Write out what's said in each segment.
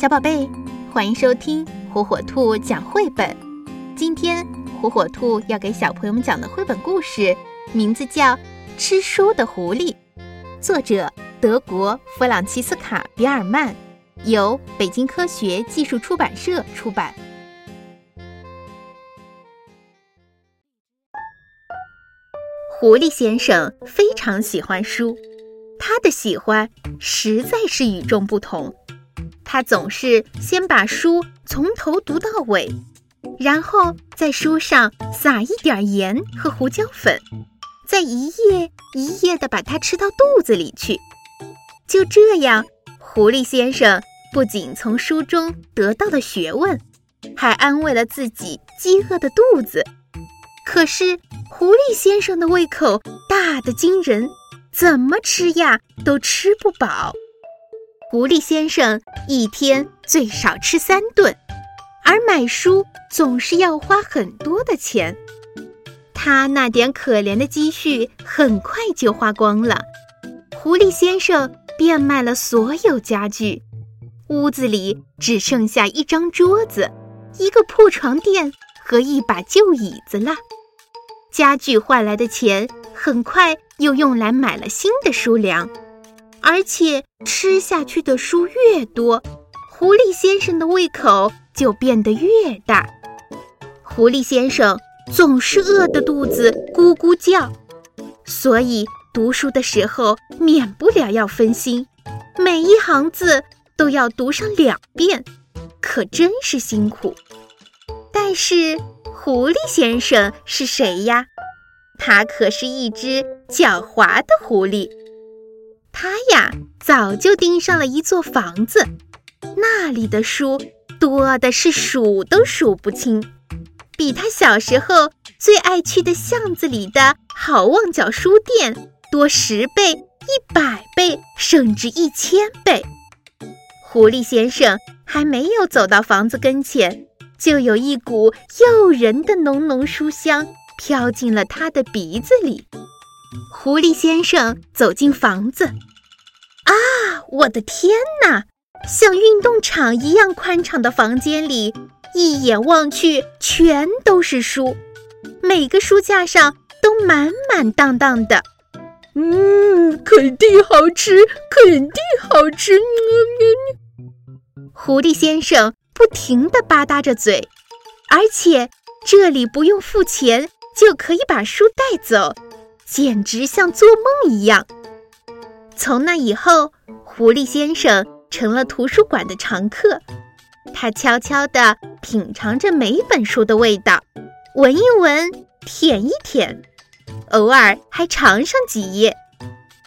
小宝贝，欢迎收听火火兔讲绘本。今天火火兔要给小朋友们讲的绘本故事，名字叫《吃书的狐狸》，作者德国弗朗齐斯卡·比尔曼，由北京科学技术出版社出版。狐狸先生非常喜欢书，他的喜欢实在是与众不同。他总是先把书从头读到尾，然后在书上撒一点盐和胡椒粉，再一页一页的把它吃到肚子里去。就这样，狐狸先生不仅从书中得到了学问，还安慰了自己饥饿的肚子。可是，狐狸先生的胃口大得惊人，怎么吃呀都吃不饱。狐狸先生一天最少吃三顿，而买书总是要花很多的钱。他那点可怜的积蓄很快就花光了。狐狸先生变卖了所有家具，屋子里只剩下一张桌子、一个破床垫和一把旧椅子了。家具换来的钱很快又用来买了新的书粮，而且吃下去的书越多，狐狸先生的胃口就变得越大。狐狸先生总是饿得肚子咕咕叫，所以读书的时候免不了要分心，每一行字都要读上两遍，可真是辛苦。但是。狐狸先生是谁呀？他可是一只狡猾的狐狸。他呀，早就盯上了一座房子，那里的书多的是数都数不清，比他小时候最爱去的巷子里的好望角书店多十倍、一百倍，甚至一千倍。狐狸先生还没有走到房子跟前。就有一股诱人的浓浓书香飘进了他的鼻子里。狐狸先生走进房子，啊，我的天哪！像运动场一样宽敞的房间里，一眼望去全都是书，每个书架上都满满当当的。嗯，肯定好吃，肯定好吃。狐狸先生。不停地吧嗒着嘴，而且这里不用付钱就可以把书带走，简直像做梦一样。从那以后，狐狸先生成了图书馆的常客。他悄悄地品尝着每本书的味道，闻一闻，舔一舔，偶尔还尝上几页。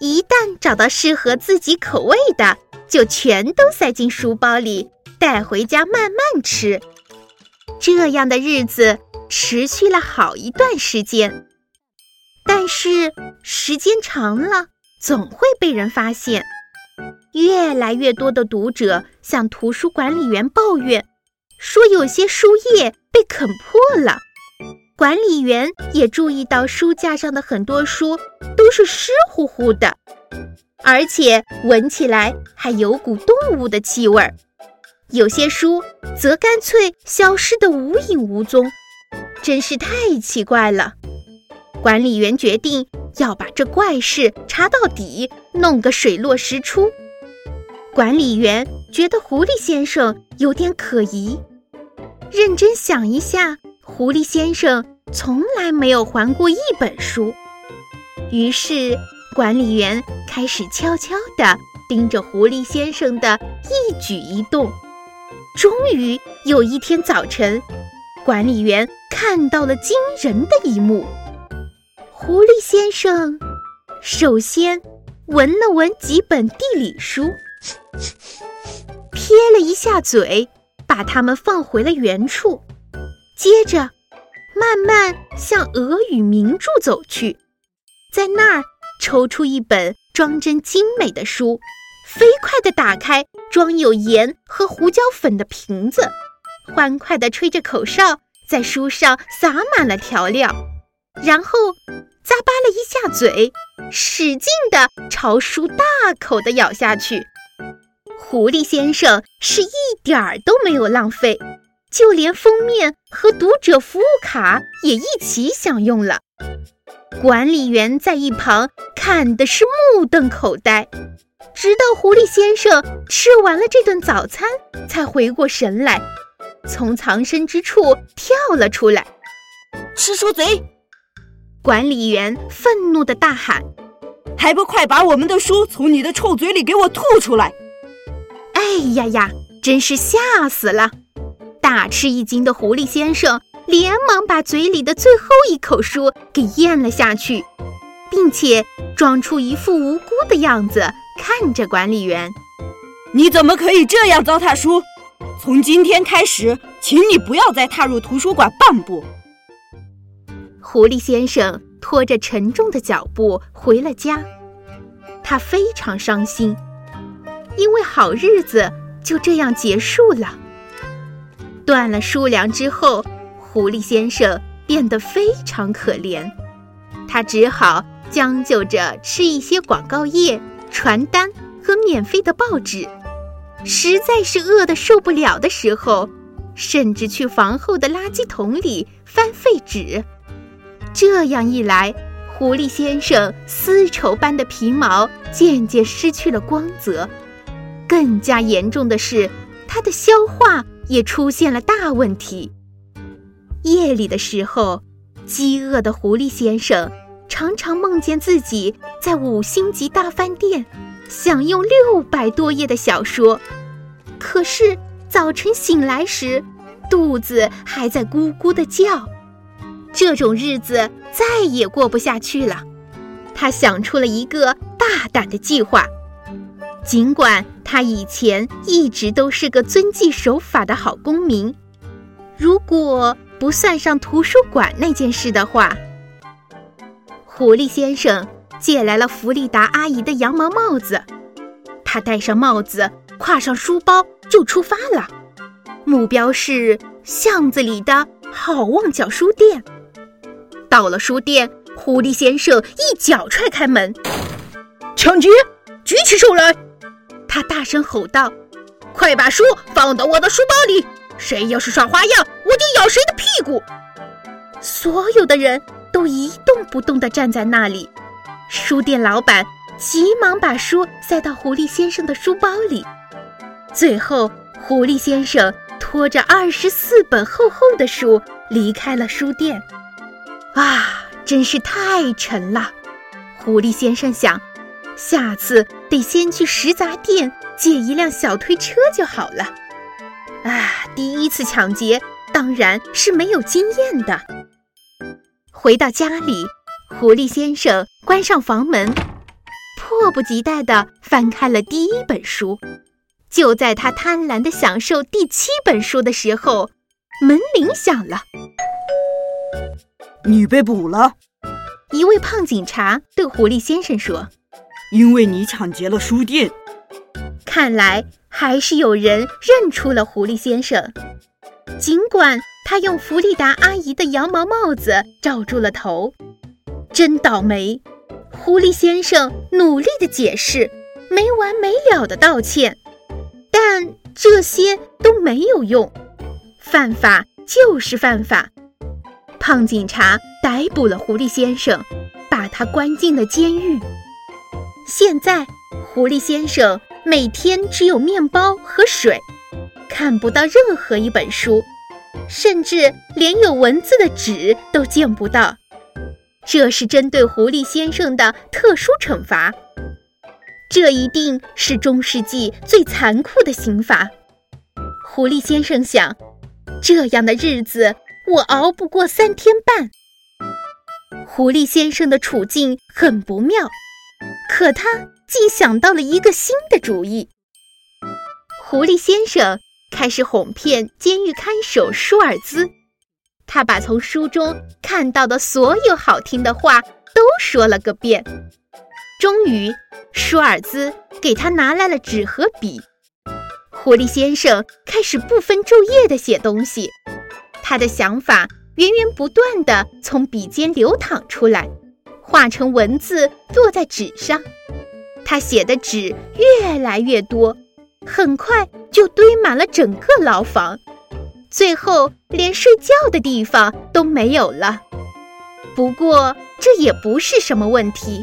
一旦找到适合自己口味的，就全都塞进书包里。带回家慢慢吃，这样的日子持续了好一段时间。但是时间长了，总会被人发现。越来越多的读者向图书管理员抱怨，说有些书页被啃破了。管理员也注意到书架上的很多书都是湿乎乎的，而且闻起来还有股动物的气味儿。有些书则干脆消失得无影无踪，真是太奇怪了。管理员决定要把这怪事查到底，弄个水落石出。管理员觉得狐狸先生有点可疑，认真想一下，狐狸先生从来没有还过一本书。于是，管理员开始悄悄地盯着狐狸先生的一举一动。终于有一天早晨，管理员看到了惊人的一幕。狐狸先生首先闻了闻几本地理书，撇了一下嘴，把它们放回了原处。接着，慢慢向俄语名著走去，在那儿抽出一本装帧精美的书。飞快地打开装有盐和胡椒粉的瓶子，欢快地吹着口哨，在书上撒满了调料，然后咂巴了一下嘴，使劲地朝书大口地咬下去。狐狸先生是一点儿都没有浪费，就连封面和读者服务卡也一起享用了。管理员在一旁看的是目瞪口呆，直到狐狸先生吃完了这顿早餐，才回过神来，从藏身之处跳了出来。吃书贼！管理员愤怒地大喊：“还不快把我们的书从你的臭嘴里给我吐出来！”哎呀呀，真是吓死了！大吃一惊的狐狸先生连忙把嘴里的最后一口书给咽了下去，并且装出一副无辜的样子看着管理员：“你怎么可以这样糟蹋书？从今天开始，请你不要再踏入图书馆半步。”狐狸先生拖着沉重的脚步回了家，他非常伤心，因为好日子就这样结束了。断了书粮之后，狐狸先生变得非常可怜，他只好将就着吃一些广告页、传单和免费的报纸。实在是饿得受不了的时候，甚至去房后的垃圾桶里翻废纸。这样一来，狐狸先生丝绸般的皮毛渐渐失去了光泽。更加严重的是，他的消化也出现了大问题。夜里的时候，饥饿的狐狸先生常常梦见自己在五星级大饭店享用六百多页的小说，可是早晨醒来时，肚子还在咕咕的叫。这种日子再也过不下去了，他想出了一个大胆的计划。尽管他以前一直都是个遵纪守法的好公民，如果不算上图书馆那件事的话，狐狸先生借来了弗利达阿姨的羊毛帽子，他戴上帽子，挎上书包就出发了，目标是巷子里的好望角书店。到了书店，狐狸先生一脚踹开门，抢劫！举起手来！他大声吼道：“快把书放到我的书包里！谁要是耍花样，我就咬谁的屁股！”所有的人都一动不动地站在那里。书店老板急忙把书塞到狐狸先生的书包里。最后，狐狸先生拖着二十四本厚厚的书离开了书店。啊，真是太沉了！狐狸先生想，下次得先去食杂店借一辆小推车就好了。啊，第一次抢劫当然是没有经验的。回到家里，狐狸先生关上房门，迫不及待地翻开了第一本书。就在他贪婪地享受第七本书的时候，门铃响了。你被捕了，一位胖警察对狐狸先生说：“因为你抢劫了书店。”看来还是有人认出了狐狸先生，尽管他用弗利达阿姨的羊毛帽子罩住了头。真倒霉！狐狸先生努力的解释，没完没了的道歉，但这些都没有用。犯法就是犯法。胖警察逮捕了狐狸先生，把他关进了监狱。现在，狐狸先生每天只有面包和水，看不到任何一本书，甚至连有文字的纸都见不到。这是针对狐狸先生的特殊惩罚。这一定是中世纪最残酷的刑罚。狐狸先生想，这样的日子。我熬不过三天半。狐狸先生的处境很不妙，可他竟想到了一个新的主意。狐狸先生开始哄骗监狱看守舒尔兹，他把从书中看到的所有好听的话都说了个遍。终于，舒尔兹给他拿来了纸和笔。狐狸先生开始不分昼夜地写东西。他的想法源源不断地从笔尖流淌出来，化成文字落在纸上。他写的纸越来越多，很快就堆满了整个牢房，最后连睡觉的地方都没有了。不过这也不是什么问题，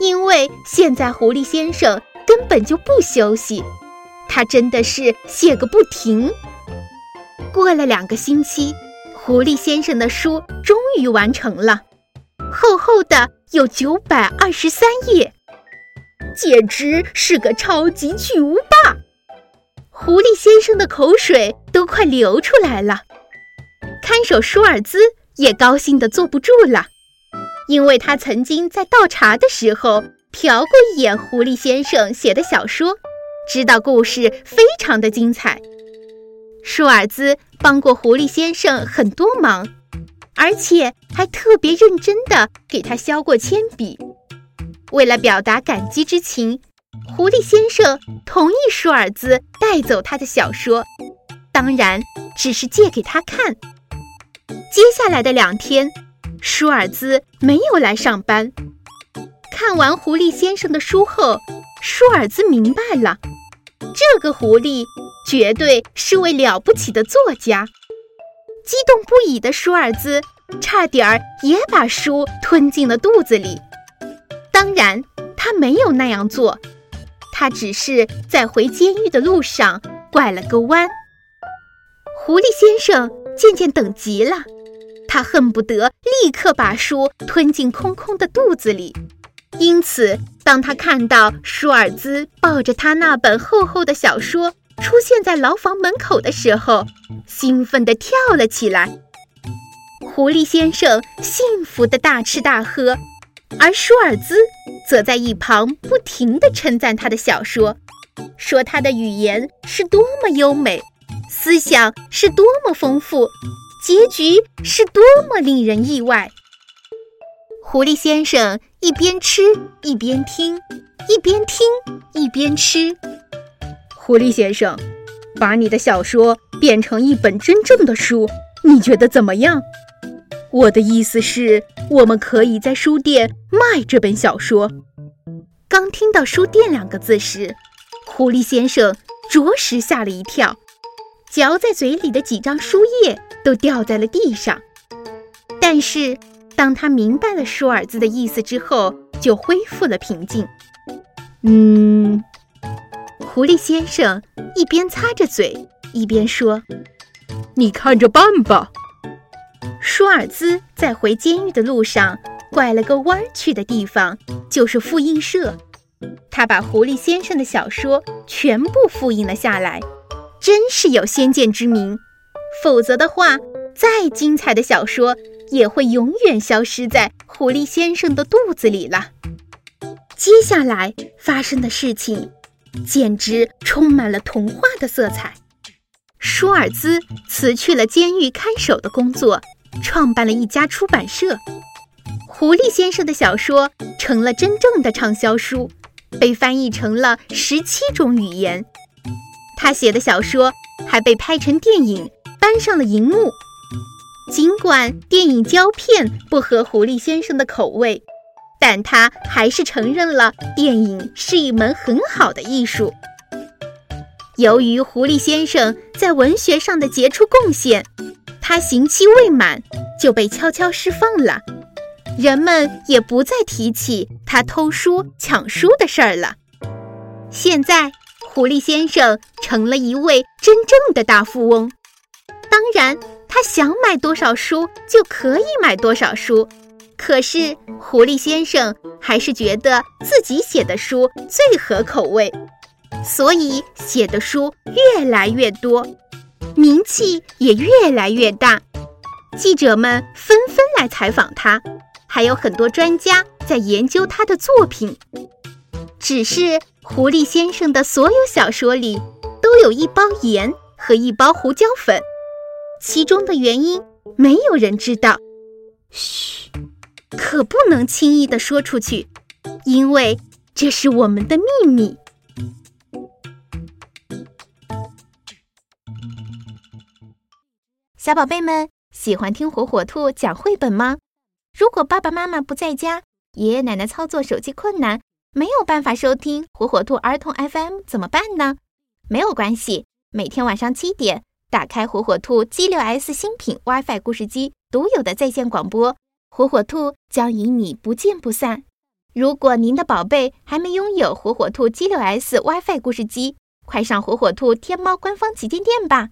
因为现在狐狸先生根本就不休息，他真的是写个不停。过了两个星期，狐狸先生的书终于完成了，厚厚的有九百二十三页，简直是个超级巨无霸！狐狸先生的口水都快流出来了。看守舒尔兹。也高兴的坐不住了，因为他曾经在倒茶的时候瞟过一眼狐狸先生写的小说，知道故事非常的精彩。舒尔兹帮过狐狸先生很多忙，而且还特别认真地给他削过铅笔。为了表达感激之情，狐狸先生同意舒尔兹带走他的小说，当然只是借给他看。接下来的两天，舒尔兹没有来上班。看完狐狸先生的书后，舒尔兹明白了，这个狐狸绝对是位了不起的作家。激动不已的舒尔兹差点儿也把书吞进了肚子里。当然，他没有那样做，他只是在回监狱的路上拐了个弯。狐狸先生渐渐等急了。他恨不得立刻把书吞进空空的肚子里，因此，当他看到舒尔兹抱着他那本厚厚的小说出现在牢房门口的时候，兴奋地跳了起来。狐狸先生幸福地大吃大喝，而舒尔兹则在一旁不停地称赞他的小说，说他的语言是多么优美，思想是多么丰富。结局是多么令人意外！狐狸先生一边吃一边听，一边听一边吃。狐狸先生，把你的小说变成一本真正的书，你觉得怎么样？我的意思是，我们可以在书店卖这本小说。刚听到“书店”两个字时，狐狸先生着实吓了一跳。嚼在嘴里的几张书页都掉在了地上，但是当他明白了舒尔兹的意思之后，就恢复了平静。嗯，狐狸先生一边擦着嘴，一边说：“你看着办吧。”舒尔兹在回监狱的路上拐了个弯去的地方就是复印社，他把狐狸先生的小说全部复印了下来。真是有先见之明，否则的话，再精彩的小说也会永远消失在狐狸先生的肚子里了。接下来发生的事情，简直充满了童话的色彩。舒尔兹辞去了监狱看守的工作，创办了一家出版社。狐狸先生的小说成了真正的畅销书，被翻译成了十七种语言。他写的小说还被拍成电影，搬上了荧幕。尽管电影胶片不合狐狸先生的口味，但他还是承认了电影是一门很好的艺术。由于狐狸先生在文学上的杰出贡献，他刑期未满就被悄悄释放了，人们也不再提起他偷书抢书的事儿了。现在。狐狸先生成了一位真正的大富翁，当然，他想买多少书就可以买多少书。可是，狐狸先生还是觉得自己写的书最合口味，所以写的书越来越多，名气也越来越大。记者们纷纷来采访他，还有很多专家在研究他的作品。只是狐狸先生的所有小说里都有一包盐和一包胡椒粉，其中的原因没有人知道。嘘，可不能轻易的说出去，因为这是我们的秘密。小宝贝们喜欢听火火兔讲绘本吗？如果爸爸妈妈不在家，爷爷奶奶操作手机困难。没有办法收听火火兔儿童 FM 怎么办呢？没有关系，每天晚上七点，打开火火兔 G 六 S 新品 WiFi 故事机独有的在线广播，火火兔将与你不见不散。如果您的宝贝还没拥有火火兔 G6S WiFi 故事机，快上火火兔天猫官方旗舰店吧！